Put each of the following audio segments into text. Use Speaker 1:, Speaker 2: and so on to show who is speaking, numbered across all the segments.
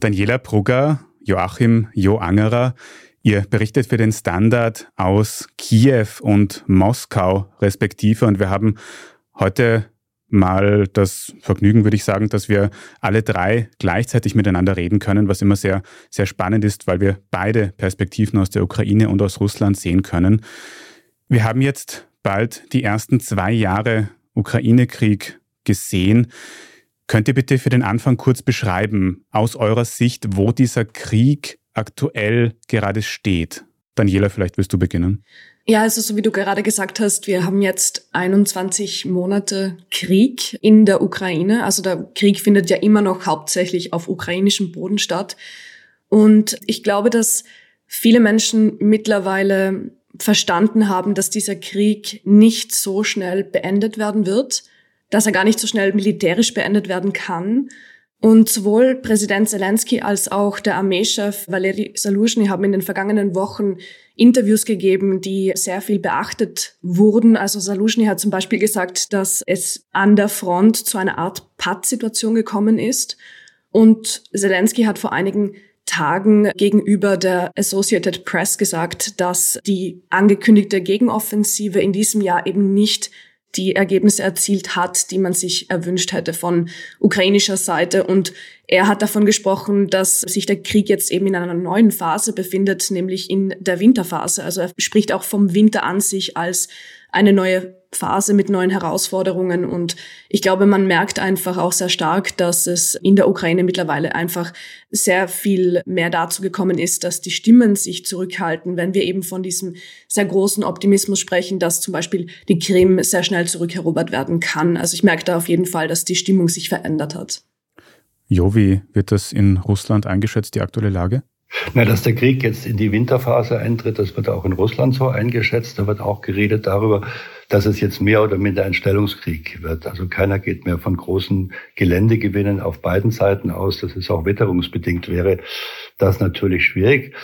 Speaker 1: Daniela Brugger, Joachim Jo Angerer, ihr berichtet für den Standard aus Kiew und Moskau respektive und wir haben heute mal das Vergnügen, würde ich sagen, dass wir alle drei gleichzeitig miteinander reden können, was immer sehr, sehr spannend ist, weil wir beide Perspektiven aus der Ukraine und aus Russland sehen können. Wir haben jetzt bald die ersten zwei Jahre Ukraine-Krieg gesehen. Könnt ihr bitte für den Anfang kurz beschreiben, aus eurer Sicht, wo dieser Krieg aktuell gerade steht? Daniela, vielleicht willst du beginnen.
Speaker 2: Ja, also so wie du gerade gesagt hast, wir haben jetzt 21 Monate Krieg in der Ukraine. Also der Krieg findet ja immer noch hauptsächlich auf ukrainischem Boden statt. Und ich glaube, dass viele Menschen mittlerweile verstanden haben, dass dieser Krieg nicht so schnell beendet werden wird dass er gar nicht so schnell militärisch beendet werden kann. Und sowohl Präsident Zelensky als auch der Armeechef Valery Saluzhny haben in den vergangenen Wochen Interviews gegeben, die sehr viel beachtet wurden. Also Saluzhny hat zum Beispiel gesagt, dass es an der Front zu einer Art Pattsituation gekommen ist. Und Zelensky hat vor einigen Tagen gegenüber der Associated Press gesagt, dass die angekündigte Gegenoffensive in diesem Jahr eben nicht die Ergebnisse erzielt hat, die man sich erwünscht hätte von ukrainischer Seite. Und er hat davon gesprochen, dass sich der Krieg jetzt eben in einer neuen Phase befindet, nämlich in der Winterphase. Also er spricht auch vom Winter an sich als eine neue Phase mit neuen Herausforderungen. Und ich glaube, man merkt einfach auch sehr stark, dass es in der Ukraine mittlerweile einfach sehr viel mehr dazu gekommen ist, dass die Stimmen sich zurückhalten, wenn wir eben von diesem sehr großen Optimismus sprechen, dass zum Beispiel die Krim sehr schnell zurückerobert werden kann. Also ich merke da auf jeden Fall, dass die Stimmung sich verändert hat.
Speaker 1: Jo, wie wird das in Russland eingeschätzt, die aktuelle Lage?
Speaker 3: Na, dass der Krieg jetzt in die Winterphase eintritt, das wird auch in Russland so eingeschätzt. Da wird auch geredet darüber, dass es jetzt mehr oder minder ein Stellungskrieg wird. Also keiner geht mehr von großen Geländegewinnen auf beiden Seiten aus. Das ist auch witterungsbedingt wäre das natürlich schwierig.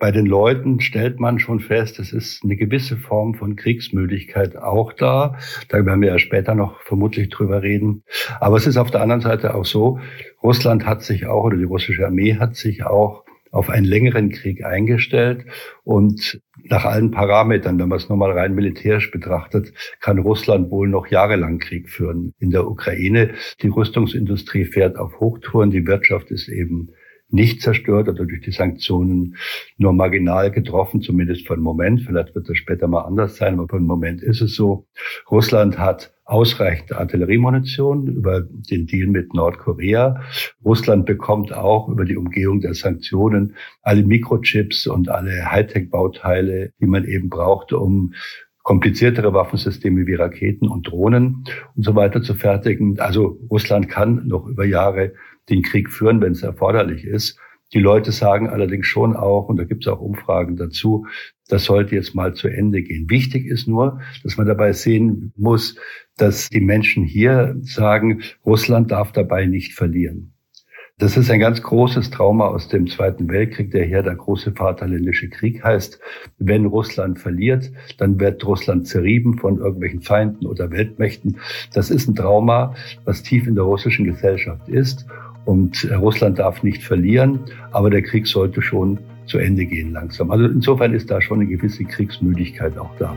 Speaker 3: Bei den Leuten stellt man schon fest, es ist eine gewisse Form von Kriegsmüdigkeit auch da. Da werden wir ja später noch vermutlich drüber reden. Aber es ist auf der anderen Seite auch so, Russland hat sich auch, oder die russische Armee hat sich auch auf einen längeren Krieg eingestellt und nach allen Parametern, wenn man es nur mal rein militärisch betrachtet, kann Russland wohl noch jahrelang Krieg führen in der Ukraine. Die Rüstungsindustrie fährt auf Hochtouren, die Wirtschaft ist eben nicht zerstört oder durch die Sanktionen nur marginal getroffen, zumindest für einen Moment. Vielleicht wird das später mal anders sein, aber für einen Moment ist es so. Russland hat ausreichend Artilleriemunition über den Deal mit Nordkorea. Russland bekommt auch über die Umgehung der Sanktionen alle Mikrochips und alle Hightech-Bauteile, die man eben braucht, um kompliziertere Waffensysteme wie Raketen und Drohnen und so weiter zu fertigen. Also Russland kann noch über Jahre den Krieg führen, wenn es erforderlich ist. Die Leute sagen allerdings schon auch, und da gibt es auch Umfragen dazu, das sollte jetzt mal zu Ende gehen. Wichtig ist nur, dass man dabei sehen muss, dass die Menschen hier sagen, Russland darf dabei nicht verlieren. Das ist ein ganz großes Trauma aus dem Zweiten Weltkrieg, der hier der große Vaterländische Krieg heißt. Wenn Russland verliert, dann wird Russland zerrieben von irgendwelchen Feinden oder Weltmächten. Das ist ein Trauma, was tief in der russischen Gesellschaft ist. Und Russland darf nicht verlieren, aber der Krieg sollte schon zu Ende gehen langsam. Also insofern ist da schon eine gewisse Kriegsmüdigkeit auch da.